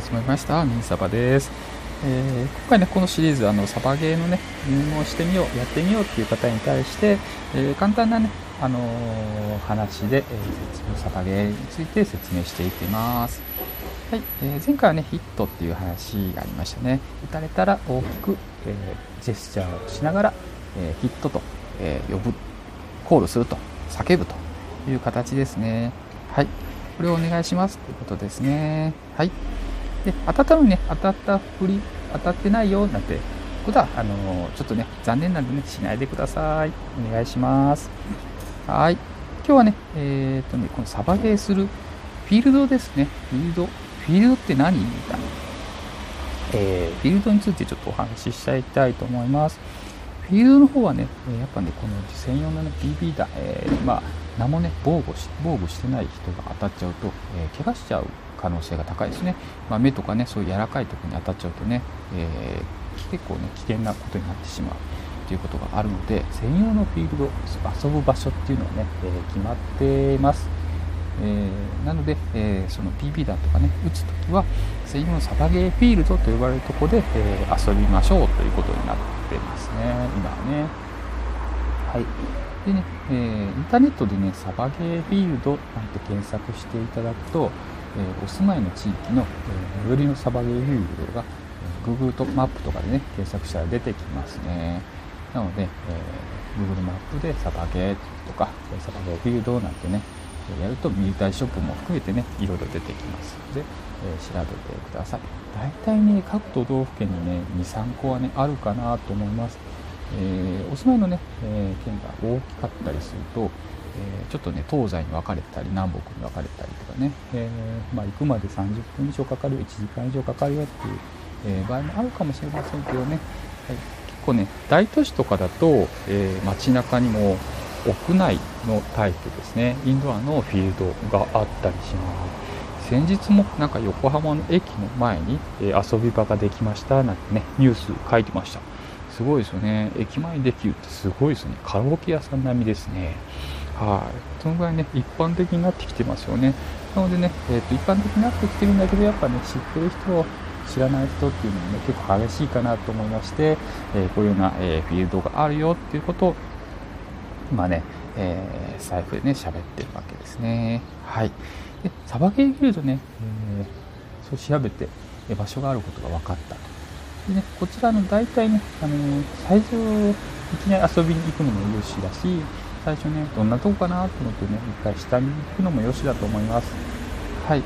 始まりました。ミンサバです、えー、今回ねこのシリーズあのサバゲーのね入門してみようやってみようっていう方に対して、えー、簡単なねあのー、話で、えー、サバゲーについて説明していきます。はい、えー、前回はねヒットっていう話がありましたね。打たれたら大きく、えジェスチャーをしながら、えヒットと、え呼ぶコールすると叫ぶという形ですね。はい。これをお願いしますということですね。はい。で、当たったのにね、当たったふり、当たってないよなんてことは、あのちょっとね、残念なんでね、しないでください。お願いします。はい。今日はね、えー、っとね、このサバゲーするフィールドですね。フィールド。フィールドって何みたいな。えー、フィールドについてちょっとお話ししちゃいたいと思います。フィールドの方はね、やっぱね、この専用の、ね、BB 弾、えー、まあ、何もね防護し防護してない人が当たっちゃうと、えー、怪我しちゃう可能性が高いですね、まあ、目とかねそういう柔らかいとこに当たっちゃうとね、えー、結構ね危険なことになってしまうということがあるので専用のフィールド遊ぶ場所っていうのはね、えー、決まってます、えー、なので、えー、その PB 弾とかね打つ時は専用のサバゲーフィールドと呼ばれるとこで、え遊びましょうということになってますね。今はね。はい。でね、えー、インターネットでね、サバゲーフィールドなんて検索していただくと、え、お住まいの地域の、え、最寄りのサバゲーフィールドが、Google マップとかでね、検索したら出てきますね。なので、えー、Google マップでサバゲーとか、サバゲーフィールドなんてね、やるとミリタリーショップも含めてね、いろいろ出てきますので、えー、調べてください。大体ね、各都道府県にね、2、3個はね、あるかなと思います。えー、お住まいのね、え、県が大きかったりすると、ー、ちょっとね東西に分かれたり南北に分かれたりとかね、えまあ、行くまで30分以上かかる1時間以上かかるよっていう、え場合もあるかもしれませんけどね、はい、結構ね大都市とかだと、え街中にも屋内のタイプですね。インドアのフィールドがあったりします。先日もなんか横浜の駅の前に、え遊び場ができましたなんてねニュース書いてました。すごいですよね。駅前にできるってすごいですね。カラオケ屋さん並みですね。はい。そのぐらいね一般的になってきてますよね。なのでね、えーと、一般的になってきてるんだけどやっぱね知ってる人を知らない人っていうのもね結構激しいかなと思いまして、えー、こういうような、えー、フィールドがあるよっていうことを今ね、えー、財布でね喋ってるわけですね。はい。でサバゲーフィールドね、えー、そう調べて場所があることが分かったと。でね、こちらの大体ね、あの最初、いきなり遊びに行くのもよしだし、最初ね、どんなとこかなと思ってね、一回下に行くのもよしだと思います。はい。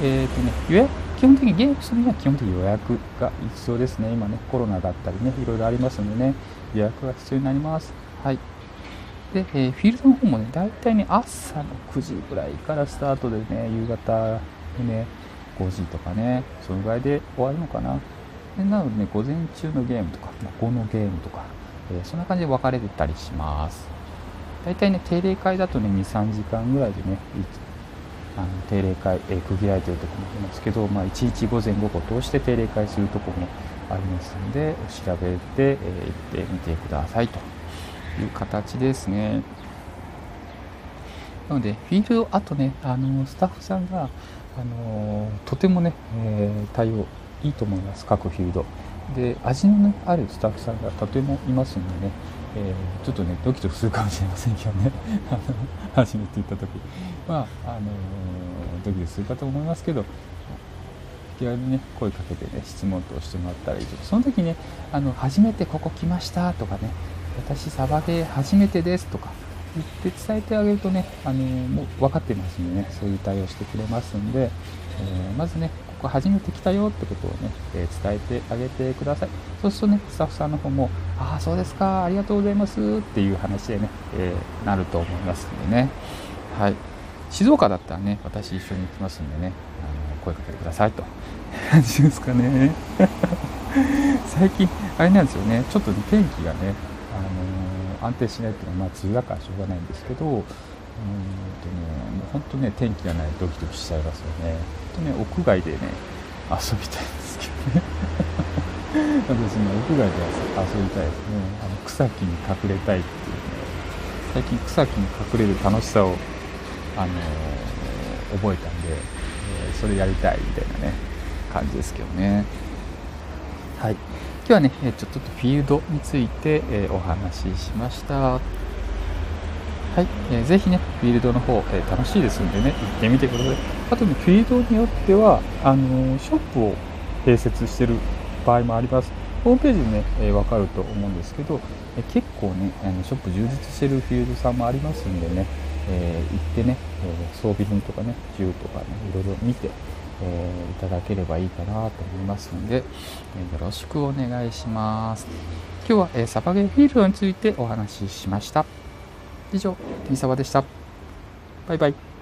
えっ、ー、とね、予約、基本的にゲームするには基本的に予約が必要ですね。今ね、コロナだったりね、いろいろありますのでね、予約が必要になります。はい。で、えー、フィールドの方もね、大体ね、朝の9時ぐらいからスタートでね、夕方にね、5時とかね、そのぐらいで終わるのかな。でなのでね、午前中のゲームとか、午後のゲームとか、えー、そんな感じで分かれてたりします。大体ね、定例会だとね、2、3時間ぐらいでね、あの定例会、えー、区切られてるとこもありますけど、まあ、1日午前午後通して定例会するとこもありますので、調べて、えー、行ってみてくださいという形ですね。なので、フィールド、あとね、あのスタッフさんが、あのとてもね、えー、対応いいと思います各フィールドで味の、ね、あるスタッフさんがとてもいますのでね、えー、ちょっとねドキドキするかもしれませんけどね。初めて行った時。まあ、あのー、ドキドキするかと思いますけど気軽にね声かけてね質問としてもらったらいいと。その時ねあの初めてここ来ましたとかね私サバゲー初めてですとか言って伝えてあげるとね、あのー、もう分かってますんでねそういう対応してくれますんで、えー、まずねこ初めて来たよってことをね、えー、伝えてあげてください。そうするとね、スタッフさんの方も、ああ、そうですか、ありがとうございますっていう話でね、えー、なると思いますんでね。はい。静岡だったらね、私一緒に行きますんでね、あの声かけてくださいと。感じですかね。最近、あれなんですよね、ちょっと、ね、天気がね、あのー、安定しないっていうのは、まあ、梅雨だからしょうがないんですけど、とね、もう本当ね、天気がないドキドキしちゃいますよね。とね屋外でね遊びたいんですけどね 私ね屋外で遊びたいですねあの草木に隠れたいっていうね最近草木に隠れる楽しさをあのー、覚えたんで、えー、それやりたいみたいなね感じですけどね。はい。今日はね、ちょっとフィールドについて、えお話ししました。はい、えー、ぜひね、フィールドの方、えー、楽しいですんでね、行ってみてください。あとね、フィールドによっては、あのー、ショップを併設してる場合もあります。ホームページでね、えー、わかると思うんですけど、え、結構ね、あのショップ充実してるフィールドさんもありますんでね、え、行ってね、え装備品とかね、銃とかね、いろいろ見て、えいただければいいかなと思いますので、えよろしくお願いします。今日は、えサバゲーフィールドについてお話ししました。以上、ティーサバでした。バイバイ。